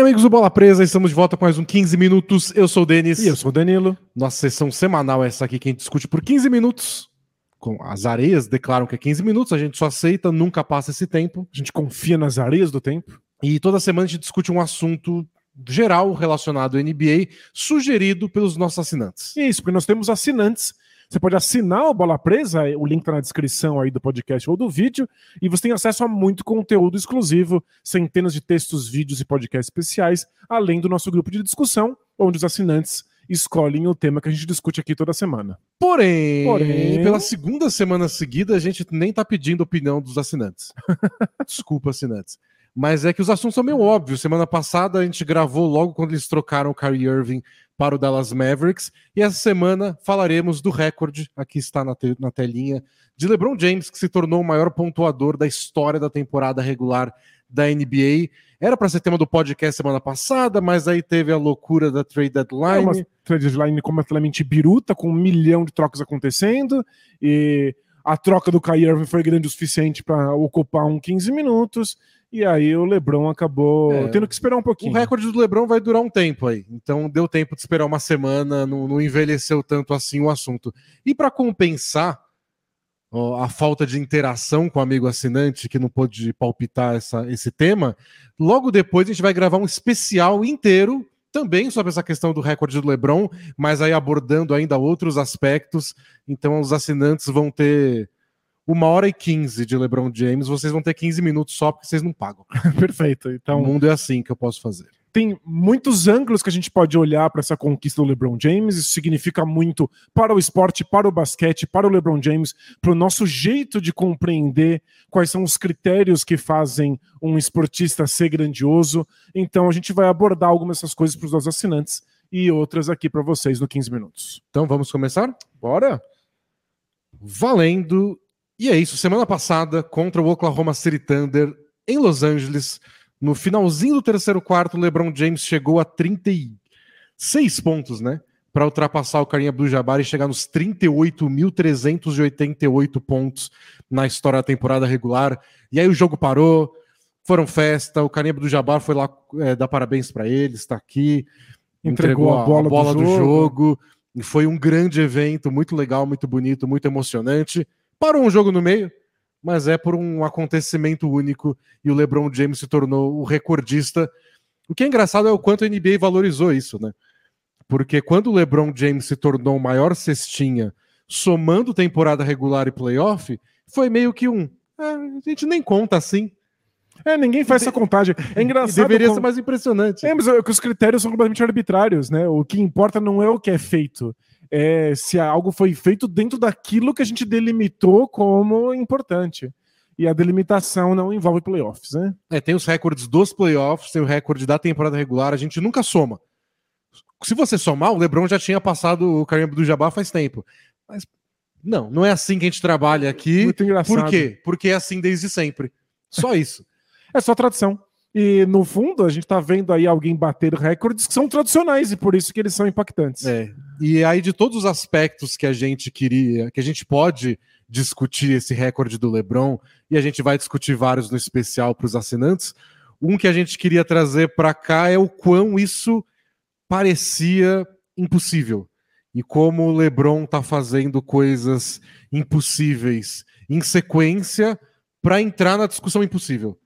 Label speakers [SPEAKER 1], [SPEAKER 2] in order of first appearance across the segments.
[SPEAKER 1] bem, amigos do Bola Presa, estamos de volta com mais um 15 minutos. Eu sou o Denis.
[SPEAKER 2] E eu sou o Danilo.
[SPEAKER 1] Nossa sessão semanal é essa aqui que a gente discute por 15 minutos. Com as areias declaram que é 15 minutos, a gente só aceita, nunca passa esse tempo.
[SPEAKER 2] A gente confia nas areias do tempo.
[SPEAKER 1] E toda semana a gente discute um assunto geral relacionado à NBA, sugerido pelos nossos assinantes.
[SPEAKER 2] Isso, porque nós temos assinantes. Você pode assinar o Bola Presa, o link tá na descrição aí do podcast ou do vídeo, e você tem acesso a muito conteúdo exclusivo, centenas de textos, vídeos e podcasts especiais, além do nosso grupo de discussão, onde os assinantes escolhem o tema que a gente discute aqui toda semana.
[SPEAKER 1] Porém,
[SPEAKER 2] Porém-
[SPEAKER 1] pela segunda semana seguida, a gente nem tá pedindo opinião dos assinantes. Desculpa, assinantes. Mas é que os assuntos são meio óbvios. Semana passada a gente gravou logo quando eles trocaram o Kyrie Irving para o Dallas Mavericks. E essa semana falaremos do recorde, aqui está na, te- na telinha, de LeBron James, que se tornou o maior pontuador da história da temporada regular da NBA. Era para ser tema do podcast semana passada, mas aí teve a loucura da trade
[SPEAKER 2] É
[SPEAKER 1] deadline.
[SPEAKER 2] uma trade deadline completamente biruta, com um milhão de trocas acontecendo, e a troca do Kyrie foi grande o suficiente para ocupar um 15 minutos, e aí o LeBron acabou
[SPEAKER 1] É.
[SPEAKER 2] tendo que esperar um
[SPEAKER 1] O
[SPEAKER 2] pouquinho.
[SPEAKER 1] recorde do Lebron vai durar um tempo aí. Então deu tempo de esperar uma semana, não, não envelheceu tanto assim o assunto. E para compensar ó, a falta de interação com o amigo assinante que não pôde palpitar essa, esse tema, logo depois a gente vai gravar um especial inteiro também sobre essa questão do recorde do LeBron, mas aí abordando ainda outros aspectos. Então os assinantes vão ter uma hora e quinze de LeBron James, vocês vão ter 15 minutos só porque vocês não pagam.
[SPEAKER 2] Perfeito.
[SPEAKER 1] o
[SPEAKER 2] Então,
[SPEAKER 1] mundo é assim que eu posso fazer.
[SPEAKER 2] tem muitos ângulos que a gente pode olhar para essa conquista do LeBron James. Isso significa muito para o esporte, para o basquete, para o LeBron James, para o nosso jeito de compreender quais são os critérios que fazem um esportista ser grandioso. Então a gente vai abordar algumas dessas coisas para os nossos assinantes e outras aqui para vocês no 15 minutos.
[SPEAKER 1] Então vamos começar?
[SPEAKER 2] Bora?
[SPEAKER 1] Valendo. E é isso. Semana passada, contra o Oklahoma City Thunder, em Los Angeles, no finalzinho do terceiro quarto, o LeBron James chegou a 36 pontos, né? Para ultrapassar o Karim Abdul-Jabbar e chegar nos 38.388 pontos na história da temporada regular. E aí o jogo parou, foram festa, o Karim Abdul-Jabbar foi lá é, dar parabéns para ele, está aqui,
[SPEAKER 2] Entregou a bola do
[SPEAKER 1] do
[SPEAKER 2] jogo.
[SPEAKER 1] jogo. E foi um grande evento, muito legal, muito bonito, muito emocionante. Parou um jogo no meio, mas é por um acontecimento único e o LeBron James se tornou o recordista. O que é engraçado é o quanto a NBA valorizou isso, né? Porque quando o LeBron James se tornou o maior cestinha, somando temporada regular e playoff, foi meio que um. "Ah, a gente nem conta assim.
[SPEAKER 2] É, ninguém faz essa contagem. É
[SPEAKER 1] E
[SPEAKER 2] engraçado.
[SPEAKER 1] deveria
[SPEAKER 2] como-
[SPEAKER 1] ser mais impressionante.
[SPEAKER 2] É, mas é que os critérios são completamente arbitrários, né? O que importa não é o que é feito, é se algo foi feito dentro daquilo que a gente delimitou como importante. E a delimitação não envolve playoffs, né?
[SPEAKER 1] É, tem os recordes dos playoffs, tem o recorde da temporada regular, a gente nunca soma. Se você somar, o LeBron já tinha passado o Kareem Abdul-Jabbar faz tempo. Mas não, não é assim que a gente trabalha aqui.
[SPEAKER 2] Muito engraçado.
[SPEAKER 1] Por quê? Porque é assim desde sempre. Só isso.
[SPEAKER 2] É só tradição. E no fundo, a gente tá vendo aí alguém bater recordes que são tradicionais e por isso que eles são impactantes.
[SPEAKER 1] É. E aí, de todos os aspectos que a gente queria, que a gente pode discutir esse recorde do LeBron, e a gente vai discutir vários no especial para os assinantes, um que a gente queria trazer para cá é o quão isso parecia impossível. E como o LeBron tá fazendo coisas impossíveis em sequência para entrar na discussão impossível.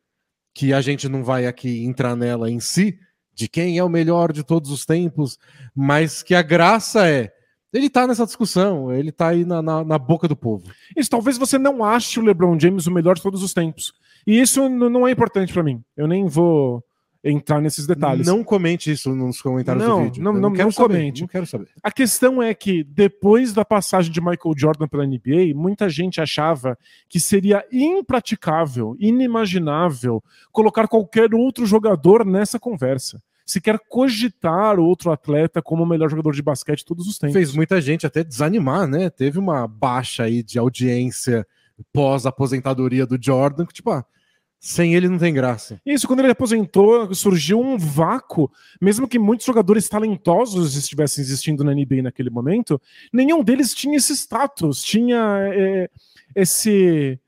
[SPEAKER 1] Que a gente não vai aqui entrar nela em si, de quem é o melhor de todos os tempos, mas que a graça é ele tá nessa discussão, ele tá aí na, na, na boca do povo.
[SPEAKER 2] Isso talvez você não ache o LeBron James o melhor de todos os tempos. E isso não é importante pra mim. Eu nem vou entrar nesses detalhes.
[SPEAKER 1] Não comente isso nos comentários
[SPEAKER 2] Não,
[SPEAKER 1] do vídeo.
[SPEAKER 2] não,
[SPEAKER 1] Eu
[SPEAKER 2] não-
[SPEAKER 1] quero
[SPEAKER 2] não
[SPEAKER 1] saber,
[SPEAKER 2] comente.
[SPEAKER 1] Não quero saber.
[SPEAKER 2] A questão é que depois da passagem de Michael Jordan pela NBA, muita gente achava que seria impraticável, inimaginável colocar qualquer outro jogador nessa conversa. Sequer cogitar outro atleta como o melhor jogador de basquete de todos os tempos.
[SPEAKER 1] Fez muita gente até desanimar, né? Teve uma baixa aí de audiência pós aposentadoria do Jordan, que tipo, ah, sem ele não tem graça.
[SPEAKER 2] Isso, quando ele aposentou, surgiu um vácuo, mesmo que muitos jogadores talentosos estivessem existindo na NBA naquele momento, nenhum deles tinha esse status, tinha é, esse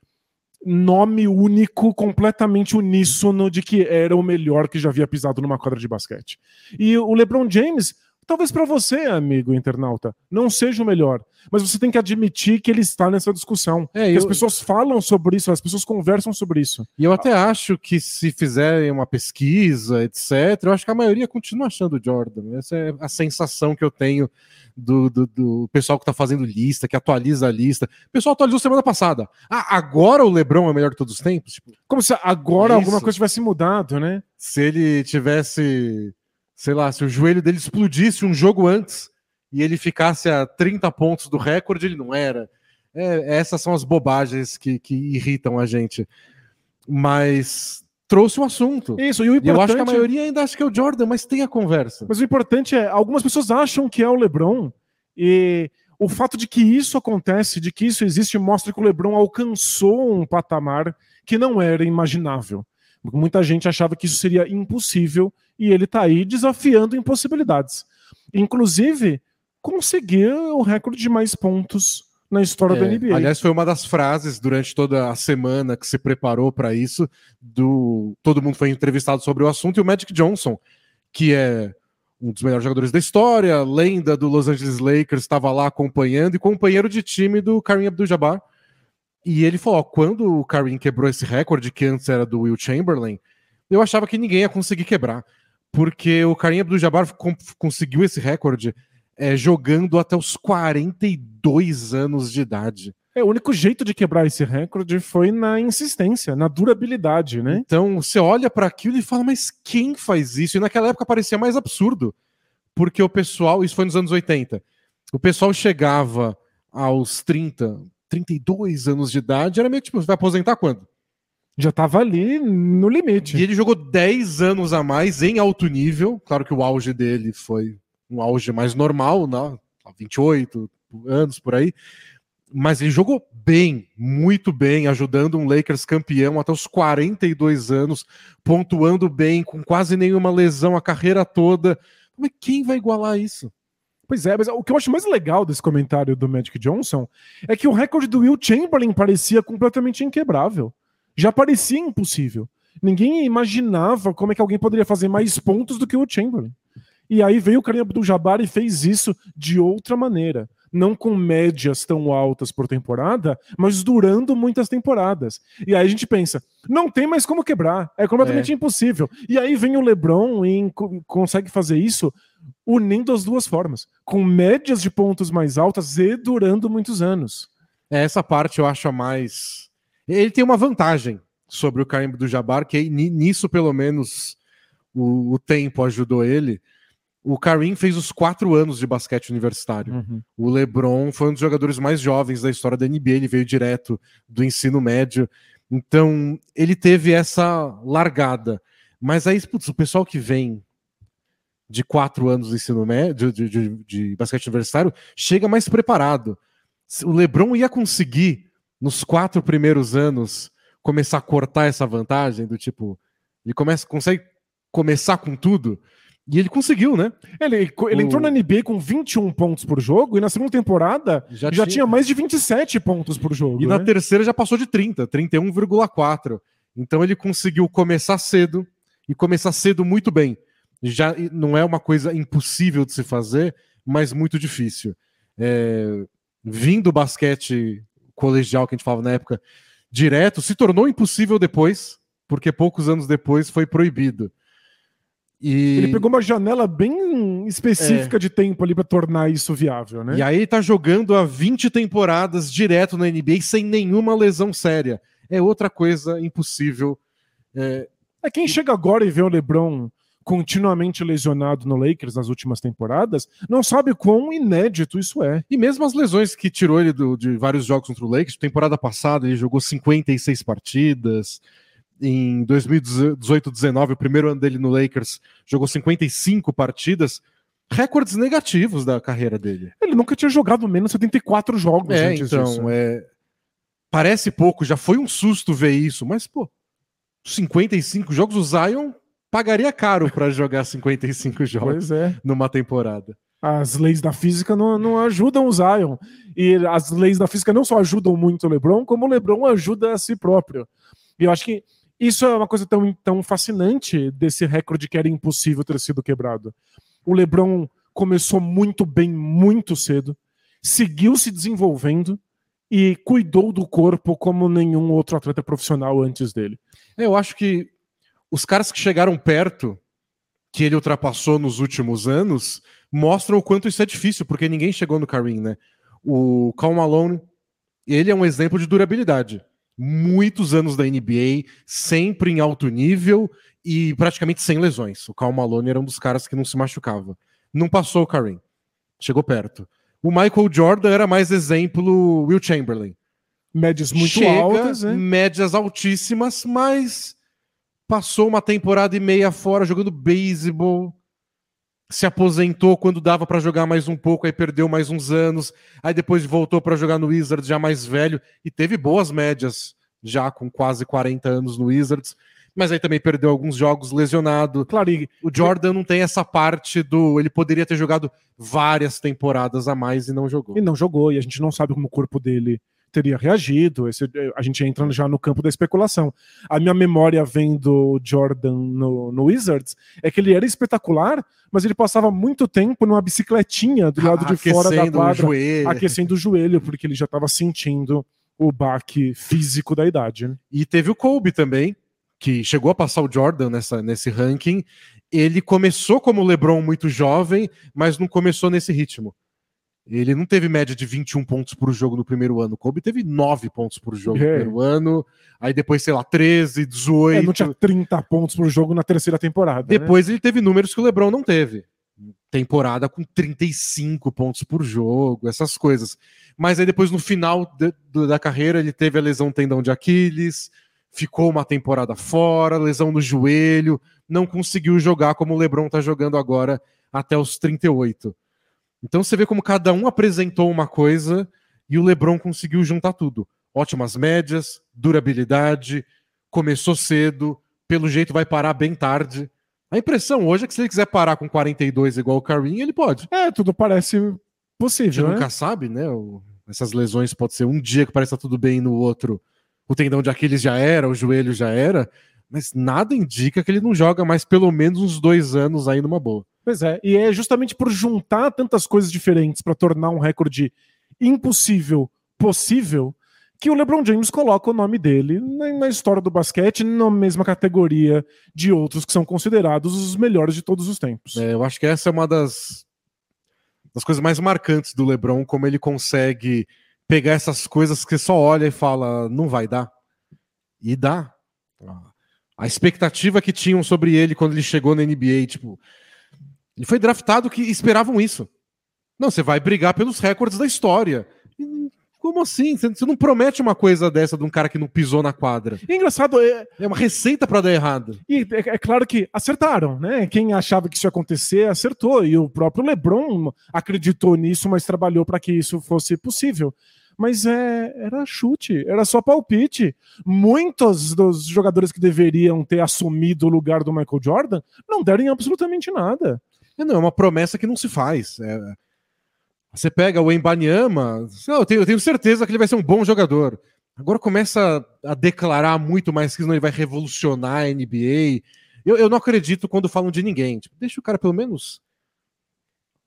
[SPEAKER 2] nome único, completamente uníssono de que era o melhor que já havia pisado numa quadra de basquete. E o LeBron James, talvez para você, amigo internauta, não seja o melhor, mas você tem que admitir que ele está nessa discussão.
[SPEAKER 1] É,
[SPEAKER 2] que
[SPEAKER 1] eu-
[SPEAKER 2] as pessoas falam sobre isso, as pessoas conversam sobre isso.
[SPEAKER 1] E eu até acho que se fizerem uma pesquisa, etc., eu acho que a maioria continua achando o Jordan. Essa é a sensação que eu tenho do, do, do pessoal que tá fazendo lista, que atualiza a lista. O pessoal atualizou semana passada. Ah, agora o LeBron é melhor de todos os tempos? Tipo,
[SPEAKER 2] Como se agora
[SPEAKER 1] É
[SPEAKER 2] alguma
[SPEAKER 1] isso.
[SPEAKER 2] coisa tivesse mudado, né?
[SPEAKER 1] se ele tivesse, sei lá, se o joelho dele explodisse um jogo antes e ele ficasse a 30 pontos do recorde, ele não era. É, essas são as bobagens que, que irritam a gente. Mas trouxe o assunto.
[SPEAKER 2] Isso, e o
[SPEAKER 1] E eu acho que a
[SPEAKER 2] importante
[SPEAKER 1] maioria ainda acha que é o Jordan, mas tem a conversa.
[SPEAKER 2] Mas o importante é, algumas pessoas acham que é o LeBron e o fato de que isso acontece, de que isso existe, mostra que o LeBron alcançou um patamar que não era imaginável. Muita gente achava que isso seria impossível e ele tá aí desafiando impossibilidades. Inclusive, conseguir o recorde de mais pontos na história da
[SPEAKER 1] É,
[SPEAKER 2] NBA.
[SPEAKER 1] aliás, foi uma das frases durante toda a semana que se preparou para isso. Do todo mundo foi entrevistado sobre o assunto e o Magic Johnson, que é um dos melhores jogadores da história, lenda do Los Angeles Lakers, estava lá acompanhando e companheiro de time do Kareem Abdul-Jabbar. E ele falou: ó, quando o Kareem quebrou esse recorde que antes era do Will Chamberlain, eu achava que ninguém ia conseguir quebrar, porque o Kareem Abdul-Jabbar con- conseguiu esse recorde é, jogando até os 42 anos de idade.
[SPEAKER 2] É, o único jeito de quebrar esse recorde foi na insistência, na durabilidade, né?
[SPEAKER 1] Então você olha para aquilo e fala, mas quem faz isso? E naquela época parecia mais absurdo, porque o pessoal, isso foi nos anos 80, o pessoal chegava aos 30, 32 anos de idade, era meio que tipo, vai aposentar quando?
[SPEAKER 2] Já tava ali no limite.
[SPEAKER 1] E ele jogou 10 anos a mais em alto nível, claro que o auge dele foi um auge mais normal, né? 28 anos por aí, mas ele jogou bem, muito bem, ajudando um Lakers campeão até os 42 anos, pontuando bem, com quase nenhuma lesão a carreira toda. Mas quem vai igualar isso?
[SPEAKER 2] Pois é, mas o que eu acho mais legal desse comentário do Magic Johnson é que o recorde do Will Chamberlain parecia completamente inquebrável. Já parecia impossível. Ninguém imaginava como é que alguém poderia fazer mais pontos do que o Chamberlain. E aí veio o Kareem Abdul-Jabbar e fez isso de outra maneira. Não com médias tão altas por temporada, mas durando muitas temporadas. E aí a gente pensa, não tem mais como quebrar, é completamente impossível. E aí vem o LeBron e co- consegue fazer isso unindo as duas formas, com médias de pontos mais altas e durando muitos anos.
[SPEAKER 1] É, Essa parte eu acho a mais. Ele tem uma vantagem sobre o Karim do Jabbar, que ni- nisso, pelo menos, o, o tempo ajudou ele. O Karim fez os quatro anos de basquete universitário. O LeBron foi um dos jogadores mais jovens da história da NBA, ele veio direto do ensino médio. Então, ele teve essa largada. Mas aí, putz, o pessoal que vem de quatro anos do ensino médio, de, de, de basquete universitário, chega mais preparado. O LeBron ia conseguir, nos quatro primeiros anos, começar a cortar essa vantagem do tipo. Ele começa, consegue começar com tudo. E ele conseguiu, né?
[SPEAKER 2] Ele, ele entrou na NBA com 21 pontos por jogo e na segunda temporada
[SPEAKER 1] Já,
[SPEAKER 2] já tinha mais de 27 pontos por jogo.
[SPEAKER 1] E na
[SPEAKER 2] né?
[SPEAKER 1] terceira já passou de 30, 31,4. Então ele conseguiu começar cedo e começar cedo muito bem. Já não é uma coisa impossível de se fazer, mas muito difícil. É, vindo do basquete colegial que a gente falava na época direto, se tornou impossível depois, porque poucos anos depois foi proibido. E,
[SPEAKER 2] Ele pegou uma janela bem específica de tempo ali pra tornar isso viável, né?
[SPEAKER 1] e aí ele tá jogando há 20 temporadas direto na NBA sem nenhuma lesão séria. É outra coisa impossível. É,
[SPEAKER 2] É quem chega agora e vê o LeBron continuamente lesionado no Lakers nas últimas temporadas, não sabe quão inédito isso é.
[SPEAKER 1] E mesmo as lesões que tirou ele do- de vários jogos contra o Lakers, temporada passada ele jogou 56 partidas. Em 2018-19, o primeiro ano dele no Lakers, jogou 55 partidas. Recordes negativos da carreira dele.
[SPEAKER 2] Ele nunca tinha jogado menos 74 jogos
[SPEAKER 1] É,
[SPEAKER 2] antes
[SPEAKER 1] então,
[SPEAKER 2] disso.
[SPEAKER 1] é, parece pouco, já foi um susto ver isso, mas, pô, 55 jogos, o Zion pagaria caro para jogar 55 jogos
[SPEAKER 2] é.
[SPEAKER 1] numa temporada.
[SPEAKER 2] As leis da física não, não ajudam o Zion. E as leis da física não só ajudam muito o LeBron, como o LeBron ajuda a si próprio. E eu acho que isso é uma coisa tão, tão fascinante desse recorde que era impossível ter sido quebrado. O LeBron começou muito bem, muito cedo, seguiu se desenvolvendo e cuidou do corpo como nenhum outro atleta profissional antes dele.
[SPEAKER 1] Eu acho que os caras que chegaram perto, que ele ultrapassou nos últimos anos, mostram o quanto isso é difícil, porque ninguém chegou no Kareem, né? O Cal Malone, ele é um exemplo de durabilidade. Muitos anos da NBA, sempre em alto nível e praticamente sem lesões. O Cal Malone era um dos caras que não se machucava. Não passou o Kareem. Chegou perto. O Michael Jordan era mais exemplo Will Chamberlain.
[SPEAKER 2] Médias muito
[SPEAKER 1] Chega,
[SPEAKER 2] altas, né?
[SPEAKER 1] médias altíssimas, mas passou uma temporada e meia fora jogando beisebol, se aposentou quando dava para jogar mais um pouco, aí perdeu mais uns anos, aí depois voltou para jogar no Wizards já mais velho e teve boas médias já com quase 40 anos no Wizards, mas aí também perdeu alguns jogos lesionado.
[SPEAKER 2] Claro, e
[SPEAKER 1] O Jordan não tem essa parte do ele poderia ter jogado várias temporadas a mais e não jogou.
[SPEAKER 2] e não jogou, e a gente não sabe como o corpo dele teria reagido. Esse- a gente entrando já no campo da especulação. A minha memória vendo Jordan no, no Wizards é que ele era espetacular, mas ele passava muito tempo numa bicicletinha do lado de fora da
[SPEAKER 1] o
[SPEAKER 2] quadra, aquecendo o joelho, porque ele já estava sentindo o baque físico da idade. né?
[SPEAKER 1] E teve o Kobe também, que chegou a passar o Jordan nessa, nesse ranking. Ele começou como LeBron muito jovem, mas não começou nesse ritmo. Ele não teve média de 21 pontos por jogo no primeiro ano. O Kobe teve 9 pontos por jogo no
[SPEAKER 2] É.
[SPEAKER 1] primeiro ano. Aí depois, sei lá, 13, 18.
[SPEAKER 2] É, não tinha 30 pontos por jogo na terceira temporada. né?
[SPEAKER 1] Depois ele teve números que o LeBron não teve. Temporada com 35 pontos por jogo, essas coisas. Mas aí depois, no final de- da carreira, ele teve a lesão tendão de Aquiles, ficou uma temporada fora, lesão no joelho, não conseguiu jogar como o LeBron tá jogando agora até os 38. Então você vê como cada um apresentou uma coisa e o LeBron conseguiu juntar tudo. Ótimas médias, durabilidade, começou cedo, pelo jeito vai parar bem tarde. A impressão hoje é que se ele quiser parar com 42 igual o Kareem, ele pode.
[SPEAKER 2] É, tudo parece
[SPEAKER 1] A gente
[SPEAKER 2] possível, né?
[SPEAKER 1] nunca sabe, né? O- essas lesões pode ser um dia que parece estar tudo bem e no outro o tendão de Aquiles já era, o joelho já era, mas nada indica que ele não joga mais pelo menos uns dois anos aí numa boa.
[SPEAKER 2] Pois é, e é justamente por juntar tantas coisas diferentes para tornar um recorde impossível possível que o LeBron James coloca o nome dele na, história do basquete na mesma categoria de outros que são considerados os melhores de todos os tempos.
[SPEAKER 1] É, eu acho que essa é uma das, das coisas mais marcantes do LeBron, como ele consegue pegar essas coisas que só olha e fala, não vai dar. E dá. A expectativa que tinham sobre ele quando ele chegou na NBA, tipo, ele foi draftado que esperavam isso. Não, você vai brigar pelos recordes da história. Como assim? Você não promete uma coisa dessa de um cara que não pisou na quadra.
[SPEAKER 2] E é engraçado, é,
[SPEAKER 1] É uma receita pra dar errado.
[SPEAKER 2] E é, é claro que acertaram, né? Quem achava que isso ia acontecer, acertou. E o próprio LeBron acreditou nisso, mas trabalhou para que isso fosse possível. Mas é, era chute, era só palpite. Muitos dos jogadores que deveriam ter assumido o lugar do Michael Jordan não deram em absolutamente nada.
[SPEAKER 1] É, não, é uma promessa que não se faz. É, Você pega o Embanyama, eu tenho, eu tenho certeza que ele vai ser um bom jogador. Agora começa a declarar muito mais que ele vai revolucionar a NBA. Eu, eu não acredito quando falam de ninguém. Tipo, deixa o cara pelo menos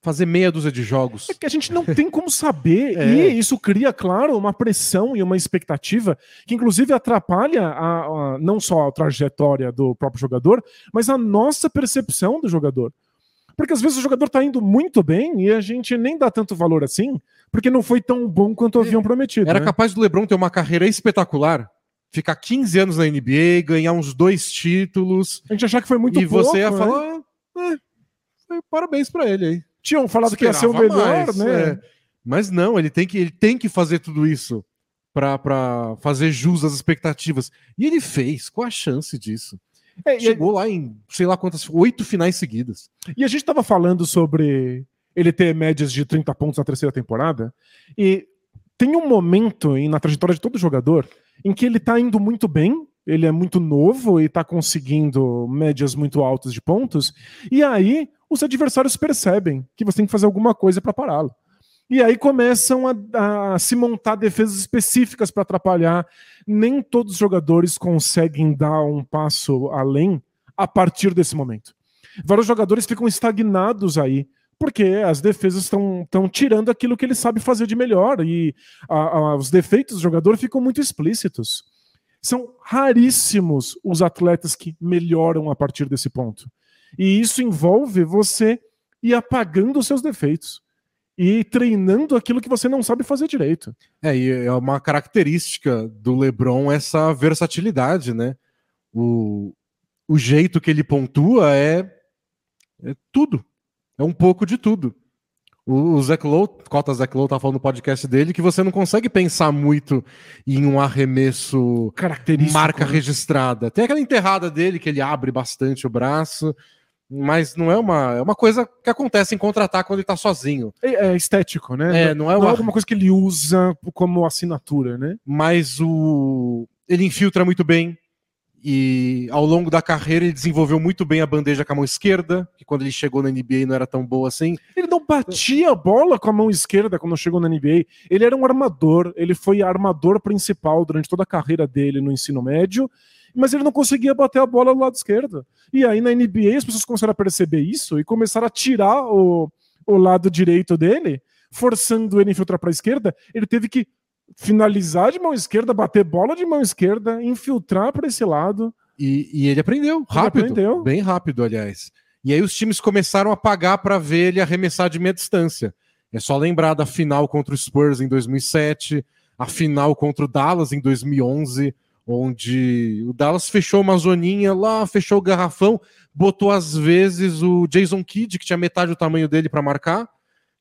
[SPEAKER 1] fazer meia dúzia de jogos.
[SPEAKER 2] É que a gente não tem como saber,
[SPEAKER 1] É.
[SPEAKER 2] e isso cria, claro, uma pressão e uma expectativa que, inclusive, atrapalha a- a- não só a trajetória do próprio jogador, mas a nossa percepção do jogador. Porque às vezes o jogador tá indo muito bem e a gente nem dá tanto valor assim, porque não foi tão bom quanto haviam prometido.
[SPEAKER 1] Era
[SPEAKER 2] né?
[SPEAKER 1] capaz do LeBron ter uma carreira espetacular, ficar 15 anos na NBA, ganhar uns dois títulos,
[SPEAKER 2] A gente achar que foi muito
[SPEAKER 1] e
[SPEAKER 2] pouco.
[SPEAKER 1] você ia
[SPEAKER 2] né?
[SPEAKER 1] falar, "Ah, é, parabéns pra ele aí.
[SPEAKER 2] Tinham falado que ia ser o
[SPEAKER 1] Esperava
[SPEAKER 2] melhor,
[SPEAKER 1] mais,
[SPEAKER 2] né?
[SPEAKER 1] é. Mas não, ele tem que, ele tem que fazer tudo isso pra fazer jus às expectativas. E ele fez, qual a chance disso?
[SPEAKER 2] É,
[SPEAKER 1] Chegou lá em sei lá quantas, oito finais seguidas.
[SPEAKER 2] e a gente tava falando sobre ele ter médias de 30 pontos na terceira temporada, e tem um momento em- na trajetória de todo jogador em que ele tá indo muito bem, ele é muito novo e tá conseguindo médias muito altas de pontos, e aí os adversários percebem que você tem que fazer alguma coisa para pará-lo. E aí começam a, a se montar defesas específicas para atrapalhar. Nem todos os jogadores conseguem dar um passo além a partir desse momento. Vários jogadores ficam estagnados aí, porque as defesas estão tirando aquilo que ele sabe fazer de melhor e a, a, os defeitos do jogador ficam muito explícitos. São raríssimos os atletas que melhoram a partir desse ponto. E isso envolve você ir apagando os seus defeitos e treinando aquilo que você não sabe fazer direito.
[SPEAKER 1] É, e é uma característica do LeBron essa versatilidade, né? O, o jeito que ele pontua é, é tudo. É um pouco de tudo. O, o Zach Lowe, Cota Zach Lowe tá falando no podcast dele que você não consegue pensar muito em um arremesso marca né? registrada. Tem aquela enterrada dele que ele abre bastante o braço, mas não é uma, é uma coisa que acontece em contra-ataque quando ele tá sozinho.
[SPEAKER 2] É, é, estético, né?
[SPEAKER 1] É, não é, não
[SPEAKER 2] é alguma coisa que ele usa como assinatura, né?
[SPEAKER 1] Mas o ele infiltra muito bem, e ao longo da carreira ele desenvolveu muito bem a bandeja com a mão esquerda, que quando ele chegou na NBA não era tão boa assim.
[SPEAKER 2] Ele não batia a bola com a mão esquerda quando chegou na NBA. Ele era um armador, ele foi armador principal durante toda a carreira dele no ensino médio, mas ele não conseguia bater a bola do lado esquerdo. E aí na NBA as pessoas começaram a perceber isso e começaram a tirar o, o lado direito dele, forçando ele a infiltrar para a esquerda. Ele teve que finalizar de mão esquerda, bater bola de mão esquerda, infiltrar para esse lado.
[SPEAKER 1] E, e, ele aprendeu rápido, ele aprendeu. bem rápido, aliás. E aí os times começaram a pagar para ver ele arremessar de meia distância. É só lembrar da final contra o Spurs em 2007, a final contra o Dallas em 2011, onde o Dallas fechou uma zoninha lá, fechou o garrafão, botou às vezes o Jason Kidd, que tinha metade do tamanho dele para marcar,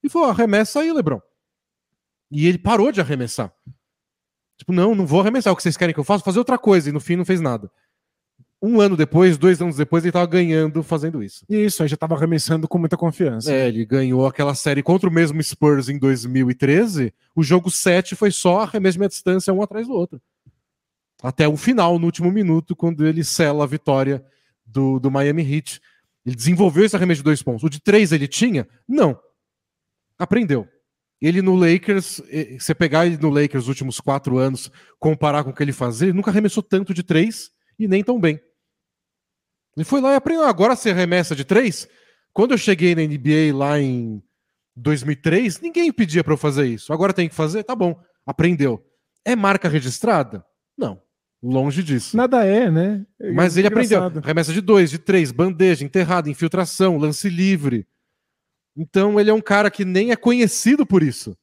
[SPEAKER 1] e falou: arremessa aí, Lebron. E ele parou de arremessar. Tipo, não, não vou arremessar. O que vocês querem que eu faça? Fazer outra coisa. E no fim não fez nada. Um ano depois, dois anos depois, ele estava ganhando fazendo isso.
[SPEAKER 2] E isso, aí já estava arremessando com muita confiança.
[SPEAKER 1] É, ele ganhou aquela série contra o mesmo Spurs em 2013. O jogo 7 foi só arremesso de distância, um atrás do outro. Até o final, no último minuto, quando ele sela a vitória do, do Miami Heat. Ele desenvolveu esse arremesso de dois pontos. O de três ele tinha? Não. Aprendeu. Ele no Lakers, você pegar ele no Lakers nos últimos quatro anos, comparar com o que ele fazia, ele nunca arremessou tanto de três e nem tão bem. Ele foi lá e aprendeu. Agora você arremessa de três? Quando eu cheguei na NBA lá em 2003, ninguém pedia para eu fazer isso. Agora tem que fazer? Tá bom. Aprendeu. É marca registrada? Não. Longe disso.
[SPEAKER 2] Nada é, né? É
[SPEAKER 1] Mas ele aprendeu. Remessa de dois, de três, bandeja, enterrada, infiltração, lance livre. Então ele é um cara que nem é conhecido por isso.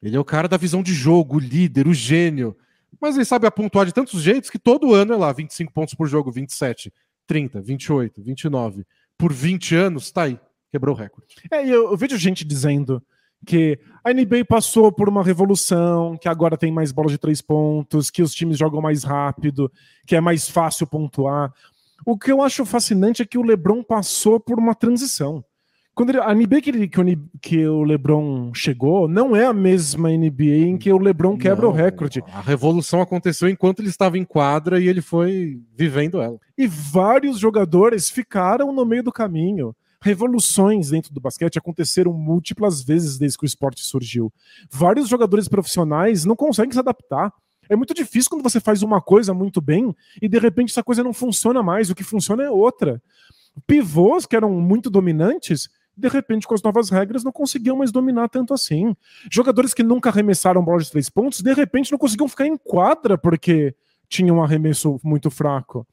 [SPEAKER 1] Ele é o cara da visão de jogo, o líder, o gênio. Mas ele sabe apontar de tantos jeitos que todo ano é lá 25 pontos por jogo, 27, 30, 28, 29. Por 20 anos, tá aí. Quebrou o recorde.
[SPEAKER 2] É, eu, eu vejo gente dizendo que a NBA passou por uma revolução, que agora tem mais bola de três pontos, que os times jogam mais rápido, que é mais fácil pontuar. O que eu acho fascinante é que o LeBron passou por uma transição. Quando ele, a NBA que, ele, que, o, que, o, LeBron chegou não é a mesma NBA em que o LeBron quebra não, o recorde.
[SPEAKER 1] A revolução aconteceu enquanto ele estava em quadra e ele foi vivendo ela.
[SPEAKER 2] E vários jogadores ficaram no meio do caminho. Revoluções dentro do basquete aconteceram múltiplas vezes desde que o esporte surgiu. Vários jogadores profissionais não conseguem se adaptar. É muito difícil quando você faz uma coisa muito bem e de repente essa coisa não funciona mais. O que funciona é outra. Pivôs que eram muito dominantes de repente, com as novas regras, não conseguiam mais dominar tanto assim. Jogadores que nunca arremessaram bola de três pontos, de repente não conseguiam ficar em quadra porque tinham um arremesso muito fraco.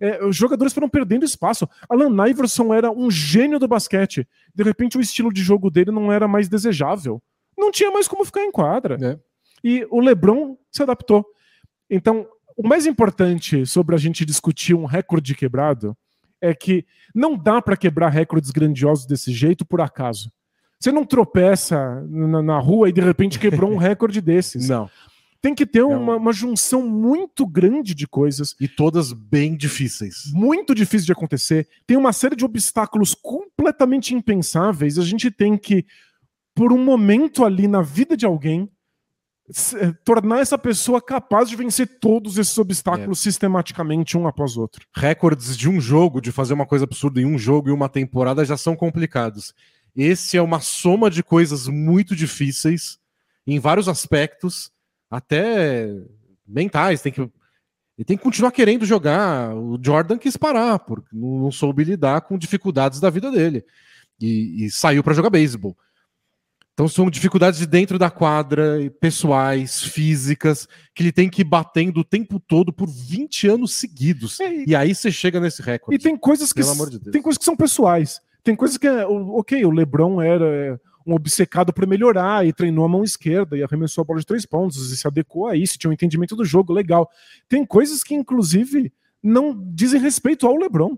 [SPEAKER 2] É, os jogadores foram perdendo espaço. Alan Iverson era um gênio do basquete. De repente, o estilo de jogo dele não era mais desejável. Não tinha mais como ficar em quadra. É. E o LeBron se adaptou. Então, o mais importante sobre a gente discutir um recorde quebrado é que não dá para quebrar recordes grandiosos desse jeito por acaso. Você não tropeça na, na rua e de repente quebrou um recorde desses.
[SPEAKER 1] Não.
[SPEAKER 2] Tem que ter uma, uma, junção muito grande de coisas.
[SPEAKER 1] E todas bem difíceis.
[SPEAKER 2] Muito difícil de acontecer. Tem uma série de obstáculos completamente impensáveis. A gente tem que, por um momento ali na vida de alguém, eh, tornar essa pessoa capaz de vencer todos esses obstáculos é. sistematicamente um após outro.
[SPEAKER 1] Recordes de um jogo, de fazer uma coisa absurda em um jogo e uma temporada já são complicados. Esse é uma soma de coisas muito difíceis em vários aspectos, até mentais. Tem que, ele tem que continuar querendo jogar. O Jordan quis parar, porque não soube lidar com dificuldades da vida dele. E, e saiu para jogar beisebol. Então são dificuldades de dentro da quadra, pessoais, físicas, que ele tem que ir batendo o tempo todo por 20 anos seguidos. É, e, e aí você chega nesse recorde.
[SPEAKER 2] E tem coisas que, de tem coisas que são pessoais. Tem coisas que, ok, o LeBron era é, um obcecado por melhorar e treinou a mão esquerda e arremessou a bola de três pontos e se adequou a isso, tinha um entendimento do jogo legal. Tem coisas que, inclusive, não dizem respeito ao LeBron.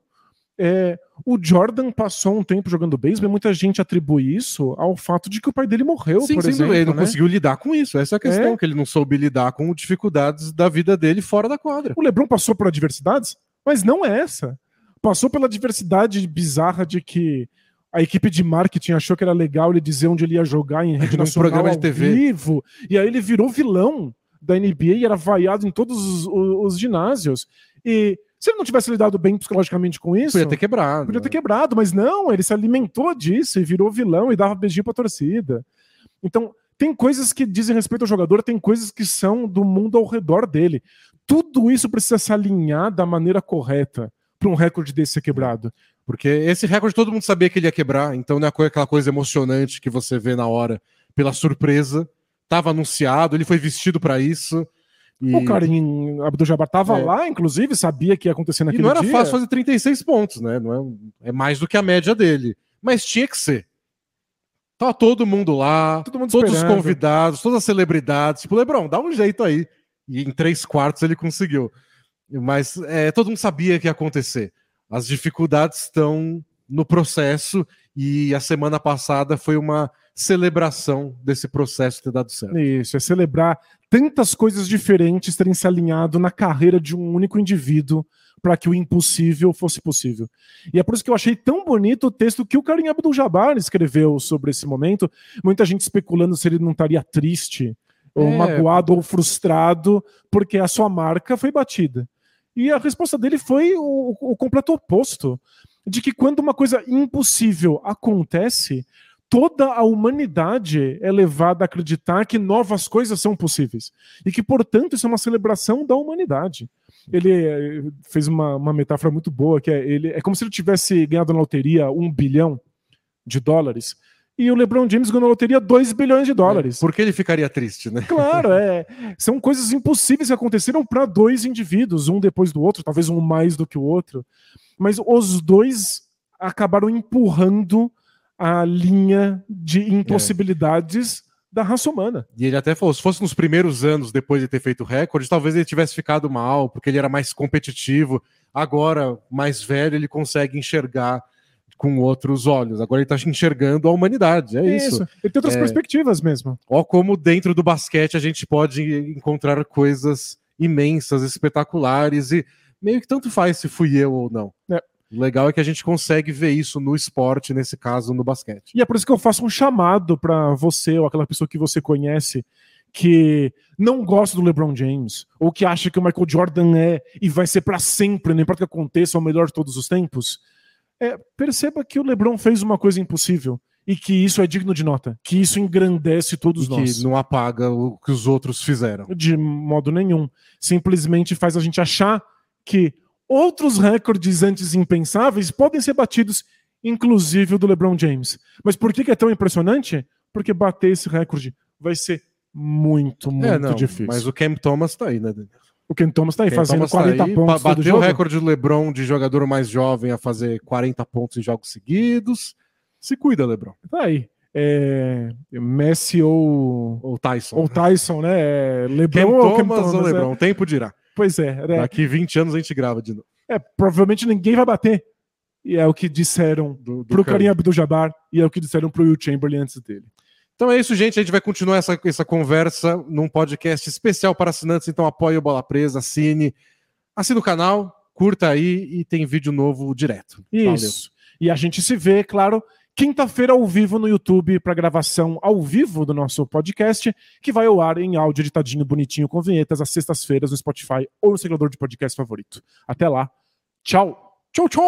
[SPEAKER 2] É, o Jordan passou um tempo jogando beisebol e muita gente atribui isso ao fato de que o pai dele morreu, sim, por sim, exemplo.
[SPEAKER 1] Ele não
[SPEAKER 2] né?
[SPEAKER 1] conseguiu lidar com isso. Essa é a questão, é. que ele não soube lidar com dificuldades da vida dele fora da quadra.
[SPEAKER 2] O LeBron passou por adversidades, mas não é essa. Passou pela diversidade bizarra de que a equipe de marketing achou que era legal ele dizer onde ele ia jogar em rede nacional programa de TV. vivo, e aí ele virou vilão da NBA e era vaiado em todos os, os, os ginásios. E se ele não tivesse lidado bem psicologicamente com isso.
[SPEAKER 1] Podia ter quebrado.
[SPEAKER 2] Podia ter né? quebrado, mas não, ele se alimentou disso e virou vilão e dava beijinho pra torcida. Então, tem coisas que dizem respeito ao jogador, tem coisas que são do mundo ao redor dele. Tudo isso precisa se alinhar da maneira correta para um recorde desse ser quebrado.
[SPEAKER 1] Porque esse recorde todo mundo sabia que ele ia quebrar, então não é aquela coisa emocionante que você vê na hora pela surpresa. Estava anunciado, ele foi vestido para isso.
[SPEAKER 2] E... O Karim Abdul-Jabbar estava é. lá, inclusive, sabia que ia acontecer naquele dia.
[SPEAKER 1] E não era dia. fácil fazer 36 pontos, né? Não é, é mais do que a média dele. Mas tinha que ser. Tava todo mundo lá, todo mundo todos esperando. os convidados, todas as celebridades. Tipo, Lebron, dá um jeito aí. E em três quartos ele conseguiu. Mas é, todo mundo sabia que ia acontecer. As dificuldades estão no processo e a semana passada foi uma celebração desse processo ter dado certo.
[SPEAKER 2] Isso, é celebrar tantas coisas diferentes terem se alinhado na carreira de um único indivíduo para que o impossível fosse possível. E é por isso que eu achei tão bonito o texto que o Karim Abdul-Jabbar escreveu sobre esse momento. Muita gente especulando se ele não estaria triste, ou é. magoado, ou frustrado, porque a sua marca foi batida. E a resposta dele foi o, o completo oposto. De que quando uma coisa impossível acontece, toda a humanidade é levada a acreditar que novas coisas são possíveis. E que, portanto, isso é uma celebração da humanidade. Ele eh, fez uma, uma metáfora muito boa, que é, ele, é como se ele tivesse ganhado na loteria um bilhão de dólares e o LeBron James ganhou na loteria 2 bilhões de dólares.
[SPEAKER 1] É, por que ele ficaria triste, né?
[SPEAKER 2] Claro, é. São coisas impossíveis que aconteceram para dois indivíduos, um depois do outro, talvez um mais do que o outro. Mas os dois acabaram empurrando a linha de impossibilidades é. da raça humana.
[SPEAKER 1] E ele até falou: se fosse nos primeiros anos depois de ter feito o recorde, talvez ele tivesse ficado mal, porque ele era mais competitivo. Agora, mais velho, ele consegue enxergar com outros olhos. Agora ele está enxergando a humanidade. É isso. isso.
[SPEAKER 2] Ele tem outras é... perspectivas mesmo.
[SPEAKER 1] Ó, como dentro do basquete a gente pode encontrar coisas imensas, espetaculares, e meio que tanto faz se fui eu ou não. É. O legal é que a gente consegue ver isso no esporte, nesse caso, no basquete.
[SPEAKER 2] E é por isso que eu faço um chamado para você ou aquela pessoa que você conhece que não gosta do LeBron James ou que acha que o Michael Jordan é e vai ser para sempre, não importa o que aconteça, é o melhor de todos os tempos. É, perceba que o LeBron fez uma coisa impossível e que isso é digno de nota, que isso engrandece todos e nós.
[SPEAKER 1] Que não apaga o que os outros fizeram.
[SPEAKER 2] De modo nenhum. Simplesmente faz a gente achar que outros recordes antes impensáveis podem ser batidos, inclusive o do LeBron James. Mas por que, é tão impressionante? Porque bater esse recorde vai ser muito, muito é, não, difícil.
[SPEAKER 1] Mas o Cam Thomas tá aí, né?
[SPEAKER 2] O Ken Thomas tá aí Ken fazendo Thomas 40 tá aí, pontos.
[SPEAKER 1] Bateu o recorde do LeBron de jogador mais jovem a fazer 40 pontos em jogos seguidos. Se cuida, LeBron.
[SPEAKER 2] Tá aí. É, Messi ou,
[SPEAKER 1] ou Tyson.
[SPEAKER 2] Ou Tyson, né? É,
[SPEAKER 1] LeBron Ken ou Thomas, Thomas ou LeBron. É. Tempo dirá.
[SPEAKER 2] Pois é,
[SPEAKER 1] é. Daqui 20 anos a gente grava de novo.
[SPEAKER 2] É, provavelmente ninguém vai bater. E é o que disseram do, do pro Karim Abdul-Jabbar e é o que disseram pro Will Chamberlain antes dele.
[SPEAKER 1] Então é isso, gente. A gente vai continuar essa, essa conversa num podcast especial para assinantes. Então apoie o Bola Presa, assine, assine o canal, curta aí e tem vídeo novo direto.
[SPEAKER 2] Isso. Valeu. E a gente se vê, claro, quinta-feira ao vivo no YouTube para gravação ao vivo do nosso podcast, que vai ao ar em áudio editadinho, bonitinho, com vinhetas, às sextas-feiras no Spotify ou no segredor de podcast favorito. Até lá. Tchau. Tchau, tchau!